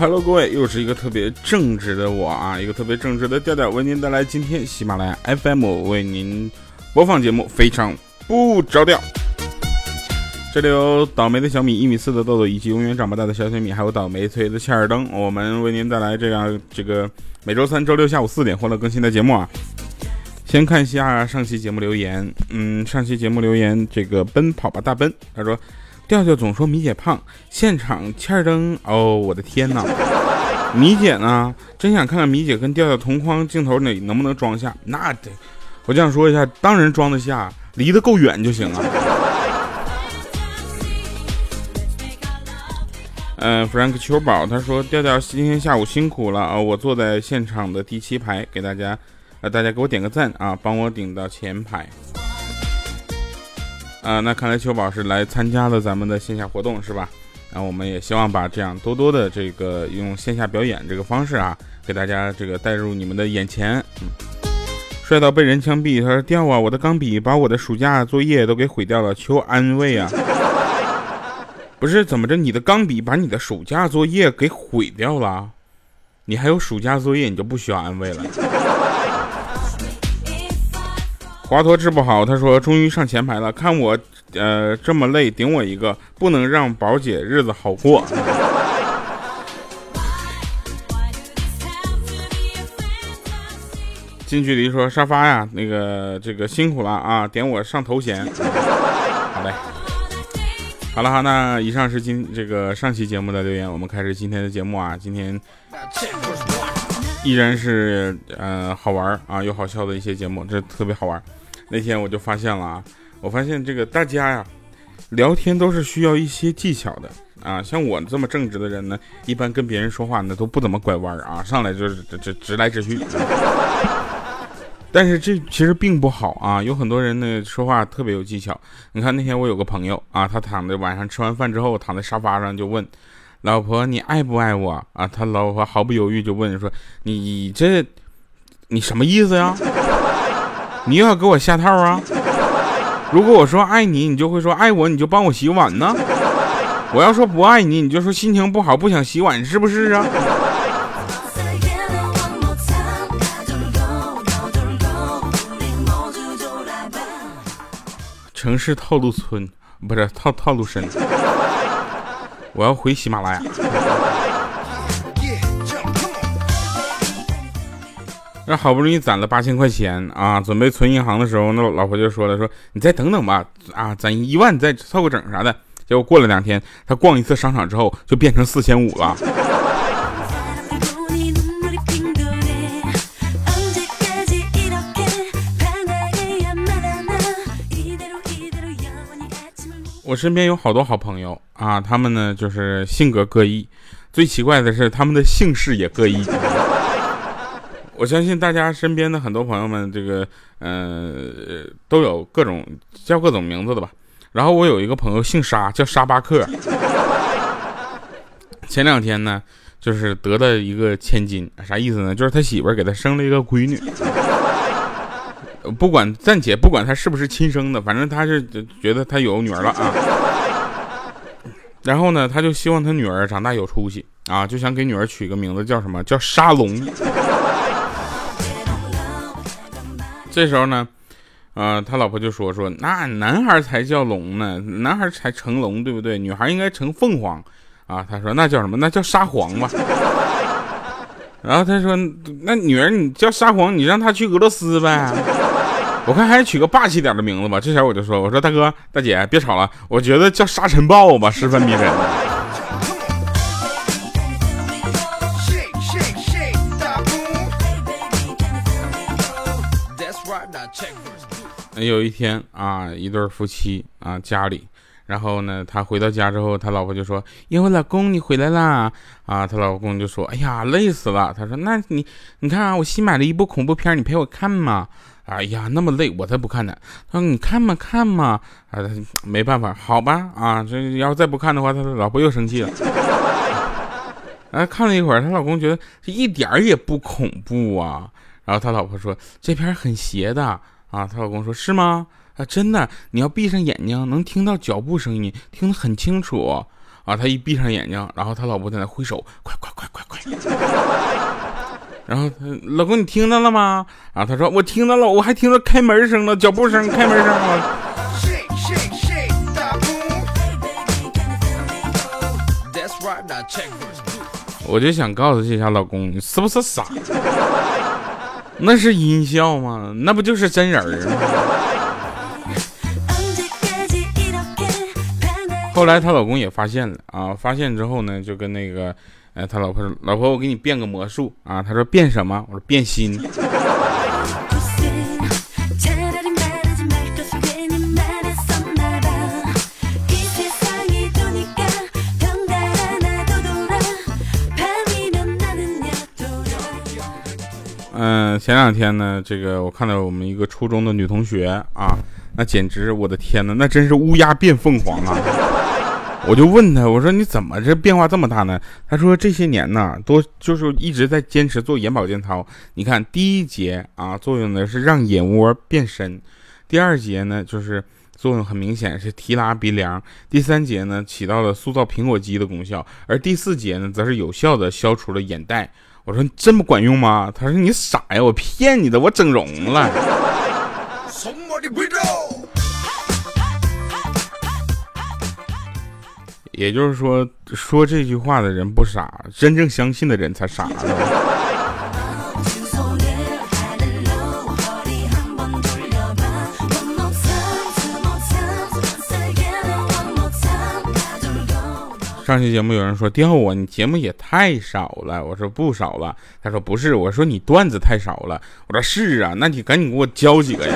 Hello，各位，又是一个特别正直的我啊，一个特别正直的调调，为您带来今天喜马拉雅 FM 为您播放节目，非常不着调。这里有倒霉的小米、一米四的豆豆，以及永远长不大的小小米，还有倒霉催的切尔登，我们为您带来这样这个每周三、周六下午四点欢乐更新的节目啊。先看一下上期节目留言，嗯，上期节目留言这个奔跑吧大奔，他说。调调总说米姐胖，现场欠灯哦，我的天哪！米姐呢？真想看看米姐跟调调同框镜头里能不能装下？那得，我就想说一下，当然装得下，离得够远就行了。嗯，Frank 秋宝他说调调今天下午辛苦了啊，我坐在现场的第七排，给大家，呃，大家给我点个赞啊，帮我顶到前排。啊，那看来秋宝是来参加了咱们的线下活动是吧？然后我们也希望把这样多多的这个用线下表演这个方式啊，给大家这个带入你们的眼前。嗯，帅到被人枪毙，他说掉啊，我的钢笔把我的暑假作业都给毁掉了，求安慰啊！不是怎么着，你的钢笔把你的暑假作业给毁掉了？你还有暑假作业，你就不需要安慰了。华佗治不好，他说终于上前排了，看我，呃，这么累，顶我一个，不能让宝姐日子好过。近距离说沙发呀，那个这个辛苦了啊，点我上头衔。好嘞，好了哈，那以上是今这个上期节目的留言，我们开始今天的节目啊，今天依然是呃好玩啊又好笑的一些节目，这特别好玩。那天我就发现了啊，我发现这个大家呀，聊天都是需要一些技巧的啊。像我这么正直的人呢，一般跟别人说话呢都不怎么拐弯啊，上来就是直直来直去。但是这其实并不好啊，有很多人呢说话特别有技巧。你看那天我有个朋友啊，他躺在晚上吃完饭之后躺在沙发上就问老婆你爱不爱我啊？他老婆毫不犹豫就问说你这你什么意思呀？你又要给我下套啊？如果我说爱你，你就会说爱我，你就帮我洗碗呢。我要说不爱你，你就说心情不好，不想洗碗，是不是啊？城市套路村不是套套路深，我要回喜马拉雅。那好不容易攒了八千块钱啊，准备存银行的时候，那老婆就说了：“说你再等等吧，啊，攒一万再凑个整啥的。”结果过了两天，他逛一次商场之后，就变成四千五了。我身边有好多好朋友啊，他们呢就是性格各异，最奇怪的是他们的姓氏也各异。我相信大家身边的很多朋友们，这个呃都有各种叫各种名字的吧。然后我有一个朋友姓沙，叫沙巴克。前两天呢，就是得了一个千金，啥意思呢？就是他媳妇儿给他生了一个闺女。不管暂且不管他是不是亲生的，反正他是觉得他有女儿了啊。然后呢，他就希望他女儿长大有出息啊，就想给女儿取个名字叫什么？叫沙龙。这时候呢，呃，他老婆就说说，那男孩才叫龙呢，男孩才成龙，对不对？女孩应该成凤凰，啊，他说那叫什么？那叫沙皇吧。然后他说，那女儿你叫沙皇，你让她去俄罗斯呗。我看还是取个霸气点的名字吧。这前我就说，我说大哥大姐别吵了，我觉得叫沙尘暴吧，十分迷人。有一天啊，一对夫妻啊家里，然后呢，他回到家之后，他老婆就说：“因为老公你回来啦。”啊，他老公就说：“哎呀，累死了。”他说：“那你你看啊，我新买了一部恐怖片，你陪我看嘛。”哎呀，那么累，我才不看呢。他说：“你看嘛看嘛。”啊，没办法，好吧啊，这要再不看的话，他老婆又生气了。哎，看了一会儿，他老公觉得这一点儿也不恐怖啊。然后他老婆说：“这片很邪的。”啊，她老公说是吗？啊，真的，你要闭上眼睛，能听到脚步声音，听得很清楚。啊，啊，他一闭上眼睛，然后她老婆在那挥手，快快快快快。然后他老公你听到了吗？然后他说我听到了，我还听到开门声了，脚步声，开门声。我就想告诉这下老公，你是不是傻？那是音效吗？那不就是真人吗？后来她老公也发现了啊，发现之后呢，就跟那个，哎，他老婆说：“老婆，我给你变个魔术啊。”他说：“变什么？”我说：“变心。”嗯，前两天呢，这个我看到我们一个初中的女同学啊，那简直我的天呐，那真是乌鸦变凤凰啊！我就问他，我说你怎么这变化这么大呢？他说这些年呢，都就是一直在坚持做眼保健操。你看第一节啊，作用呢是让眼窝变深；第二节呢，就是作用很明显是提拉鼻梁；第三节呢，起到了塑造苹果肌的功效；而第四节呢，则是有效的消除了眼袋。我说这么管用吗？他说你傻呀，我骗你的，我整容了。也就是说，说这句话的人不傻，真正相信的人才傻。上期节目有人说调我，你节目也太少了。我说不少了。他说不是，我说你段子太少了。我说是啊，那你赶紧给我教几个呀。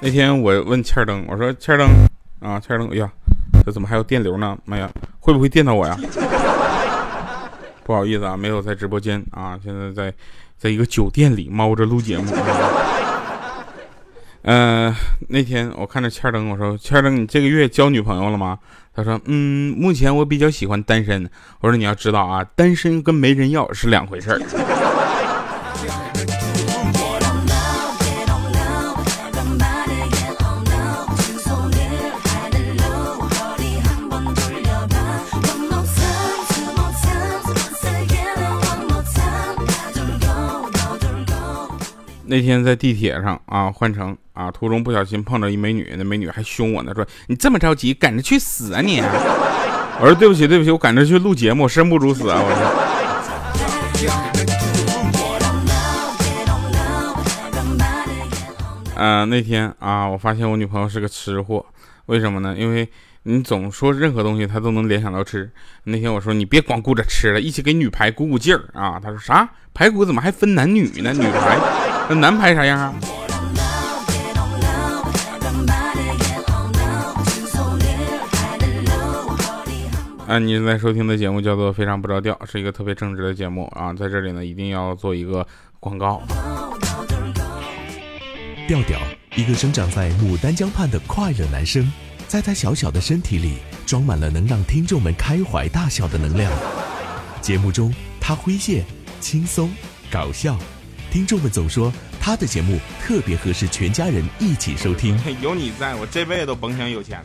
那天我问欠灯，我说欠灯啊，欠灯，哎呀，这怎么还有电流呢？妈呀，会不会电到我呀？不好意思啊，没有在直播间啊，现在在在一个酒店里猫着录节目。嗯，那天我看着欠灯，我说欠灯，你这个月交女朋友了吗？他说，嗯，目前我比较喜欢单身。我说你要知道啊，单身跟没人要是两回事儿。那天在地铁上啊，换乘啊，途中不小心碰到一美女，那美女还凶我呢，说你这么着急，赶着去死啊你！我说对不起对不起，我赶着去录节目，生不如死啊！我说。啊，那天啊，我发现我女朋友是个吃货，为什么呢？因为你总说任何东西他都能联想到吃。那天我说你别光顾着吃了，一起给女排鼓鼓劲儿啊！他说啥？排骨怎么还分男女呢？女排？那男排啥样啊？啊，你正在收听的节目叫做《非常不着调》，是一个特别正直的节目啊！在这里呢，一定要做一个广告。调调，一个生长在牡丹江畔的快乐男生，在他小小的身体里装满了能让听众们开怀大笑的能量。节目中，他诙谐、轻松、搞笑。听众们总说他的节目特别合适全家人一起收听。有你在我这辈子都甭想有钱。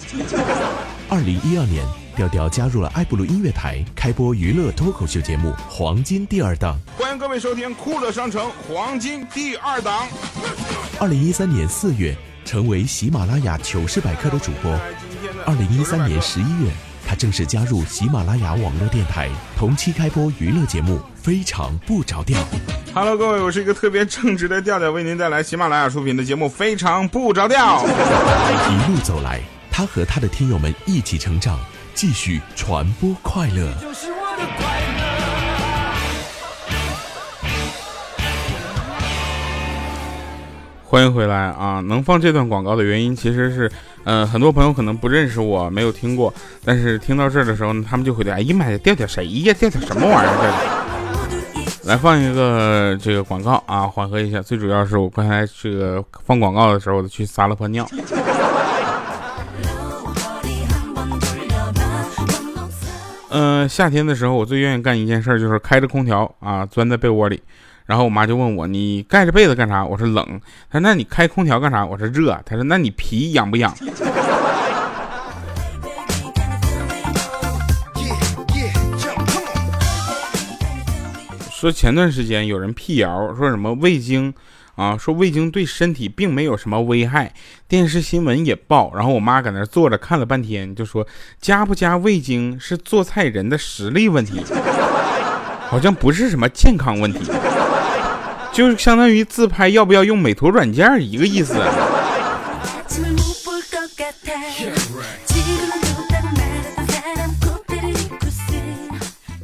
二零一二年，调调加入了爱布鲁音乐台，开播娱乐脱口秀节目《黄金第二档》。欢迎各位收听酷乐商城黄金第二档。二零一三年四月，成为喜马拉雅糗事百科的主播。二零一三年十一月。他正式加入喜马拉雅网络电台，同期开播娱乐节目《非常不着调》。Hello，各位，我是一个特别正直的调调，为您带来喜马拉雅出品的节目《非常不着调》。一路走来，他和他的听友们一起成长，继续传播快乐。欢迎回来啊！能放这段广告的原因，其实是。嗯，很多朋友可能不认识我，没有听过，但是听到这儿的时候呢，他们就会哎呀妈呀，调调谁呀？调调什么玩意儿？来放一个这个广告啊，缓和一下。最主要是我刚才这个放广告的时候我去撒了泡尿。嗯，夏天的时候我最愿意干一件事就是开着空调啊，钻在被窝里。然后我妈就问我，你盖着被子干啥？我说冷。她说那你开空调干啥？我说热。她说那你皮痒不痒？说前段时间有人辟谣，说什么味精啊，说味精对身体并没有什么危害。电视新闻也报，然后我妈搁那坐着看了半天，就说加不加味精是做菜人的实力问题，好像不是什么健康问题，就是相当于自拍要不要用美图软件一个意思。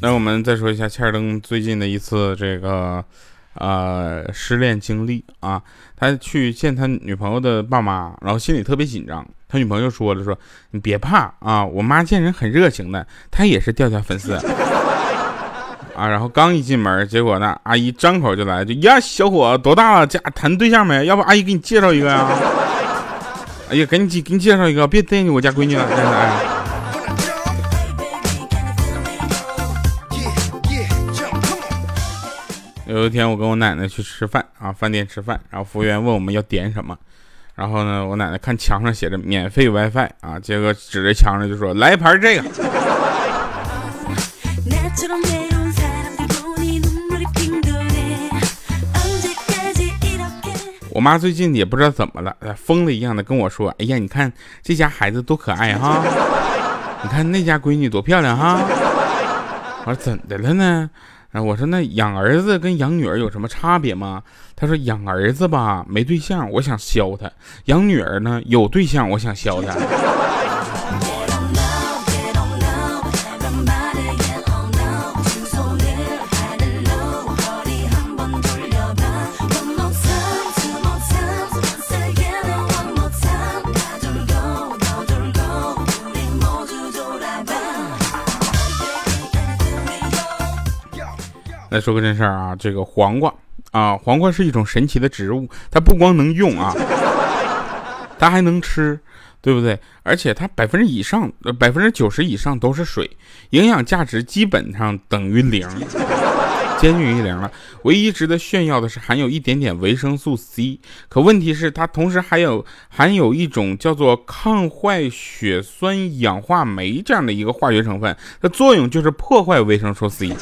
那我们再说一下切尔登最近的一次这个，呃，失恋经历啊。他去见他女朋友的爸妈，然后心里特别紧张。他女朋友说了，说你别怕啊，我妈见人很热情的，她也是调调粉丝啊。然后刚一进门，结果呢，阿姨张口就来就呀，小伙多大了？家谈对象没？要不阿姨给你介绍一个呀？哎呀，赶紧给你介绍一个，别惦记我家闺女了，现在。有一天，我跟我奶奶去吃饭啊，饭店吃饭，然后服务员问我们要点什么，然后呢，我奶奶看墙上写着免费 WiFi 啊，结果指着墙上就说来一盘这个。我妈最近也不知道怎么了，疯了一样的跟我说，哎呀，你看这家孩子多可爱哈，你看那家闺女多漂亮哈。我说怎的了呢？我说那养儿子跟养女儿有什么差别吗？她说养儿子吧没对象，我想削他；养女儿呢有对象，我想削他。再说个真事儿啊，这个黄瓜啊，黄瓜是一种神奇的植物，它不光能用啊，它还能吃，对不对？而且它百分之以上，百分之九十以上都是水，营养价值基本上等于零，接近于零了。唯一值得炫耀的是含有一点点维生素 C，可问题是它同时还有含有一种叫做抗坏血酸氧化酶这样的一个化学成分，它作用就是破坏维生素 C。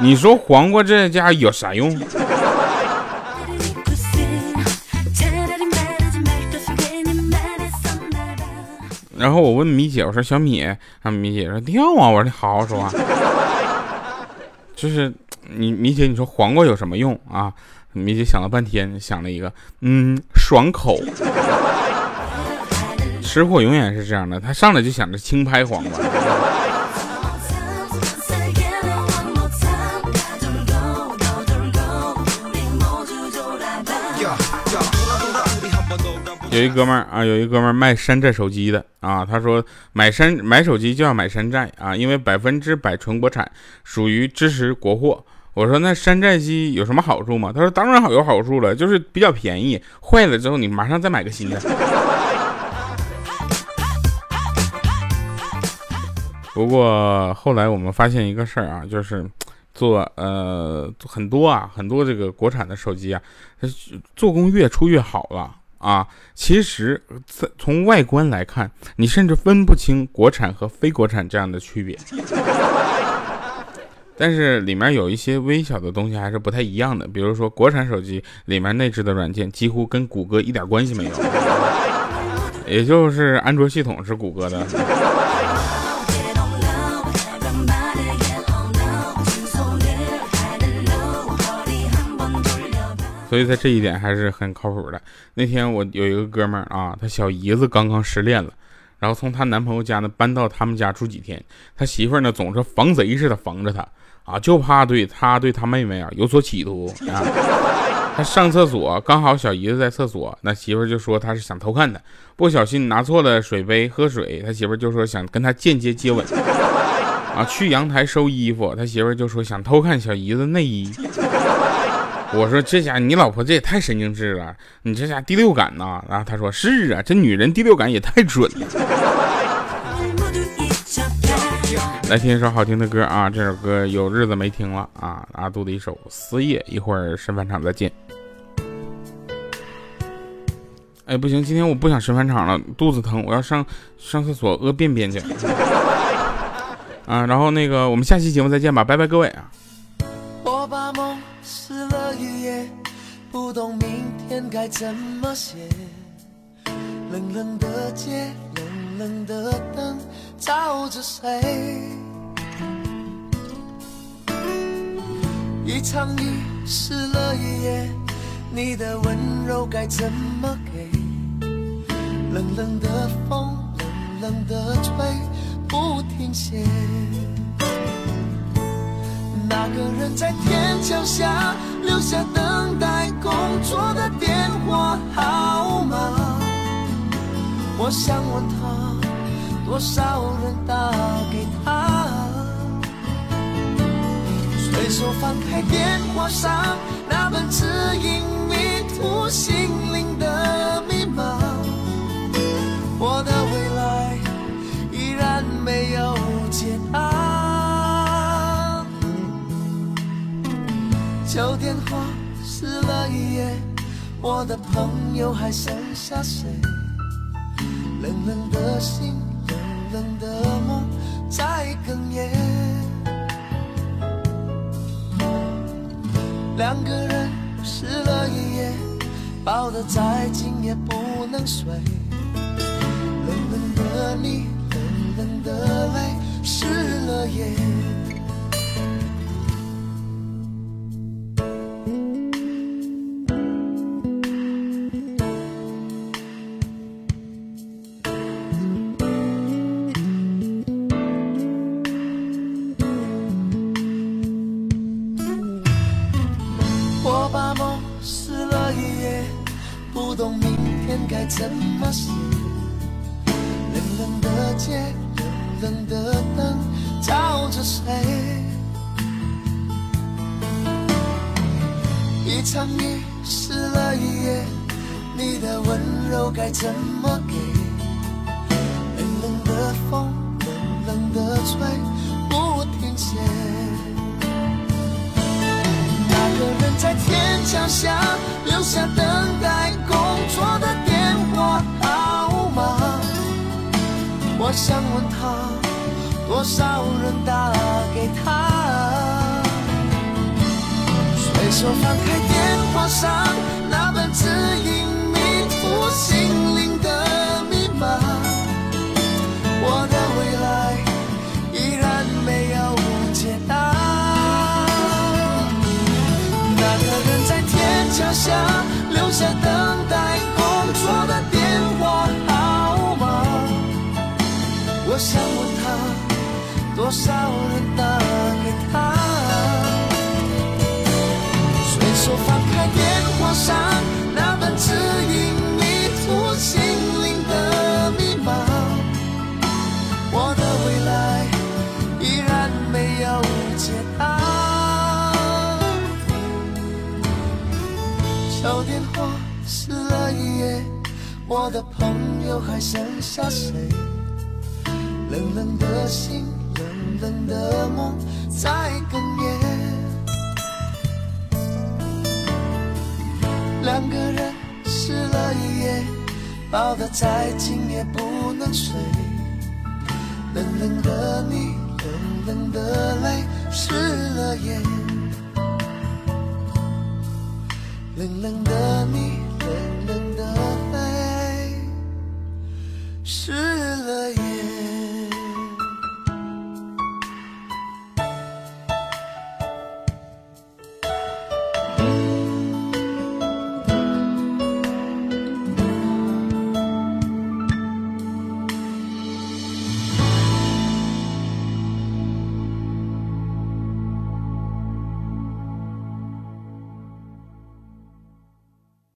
你说黄瓜这家有啥用？然后我问米姐，我说小米，啊米姐说掉啊，我说你好好说话。就是你米姐，你说黄瓜有什么用啊？米姐想了半天，想了一个，嗯，爽口。吃货永远是这样的，他上来就想着轻拍黄瓜。有一哥们儿啊，有一哥们儿卖山寨手机的啊，他说买山买手机就要买山寨啊，因为百分之百纯国产，属于支持国货。我说那山寨机有什么好处吗？他说当然好有好处了，就是比较便宜，坏了之后你马上再买个新的。不过后来我们发现一个事儿啊，就是做呃很多啊很多这个国产的手机啊，做工越出越好了。啊，其实从外观来看，你甚至分不清国产和非国产这样的区别。但是里面有一些微小的东西还是不太一样的，比如说国产手机里面内置的软件几乎跟谷歌一点关系没有，也就是安卓系统是谷歌的。所以在这一点还是很靠谱的。那天我有一个哥们儿啊，他小姨子刚刚失恋了，然后从她男朋友家呢搬到他们家住几天，他媳妇儿呢总是防贼似的防着他啊，就怕对他对他妹妹啊有所企图啊。他上厕所刚好小姨子在厕所，那媳妇儿就说他是想偷看他，不小心拿错了水杯喝水，他媳妇儿就说想跟他间接接吻啊。去阳台收衣服，他媳妇儿就说想偷看小姨子内衣。我说这家你老婆这也太神经质了，你这家第六感呐？然后他说是啊，这女人第六感也太准了。来听一首好听的歌啊！这首歌有日子没听了啊！阿杜的一首《思夜》，一会儿神返场再见。哎，不行，今天我不想神返场了，肚子疼，我要上上厕所屙便便去。啊，然后那个，我们下期节目再见吧，拜拜，各位啊！我把梦撕了一页，不懂明天该怎么写。冷冷的街，冷冷的灯，照着谁？一场雨湿了一夜，你的温柔该怎么给？冷冷的风，冷冷的吹，不停歇。那个人在天桥下留下等待工作的电话号码。我想问他，多少人打给他？随手翻开电话上那本指引迷途心灵的密码，我的朋友还剩下谁？冷冷的心，冷冷的梦在哽咽。两个人湿了一夜，抱得再紧也不能睡。冷冷的你，冷冷的泪，湿了夜。该怎么写冷冷的街冷冷的灯照着谁一场雨湿了一夜你的温柔该怎么给冷冷的风冷冷的吹不停歇。那个人在天桥下留下等待工作的我想问他，多少人打给他？随手翻开电话上多少人打给他？随手翻开电话上那本指引迷途。心灵的密码，我的未来依然没有解答。旧电话撕了一页，我的朋友还剩下谁？冷冷的心，冷的梦在哽咽。两个人湿了一夜。抱得再紧也不能睡，冷冷的你，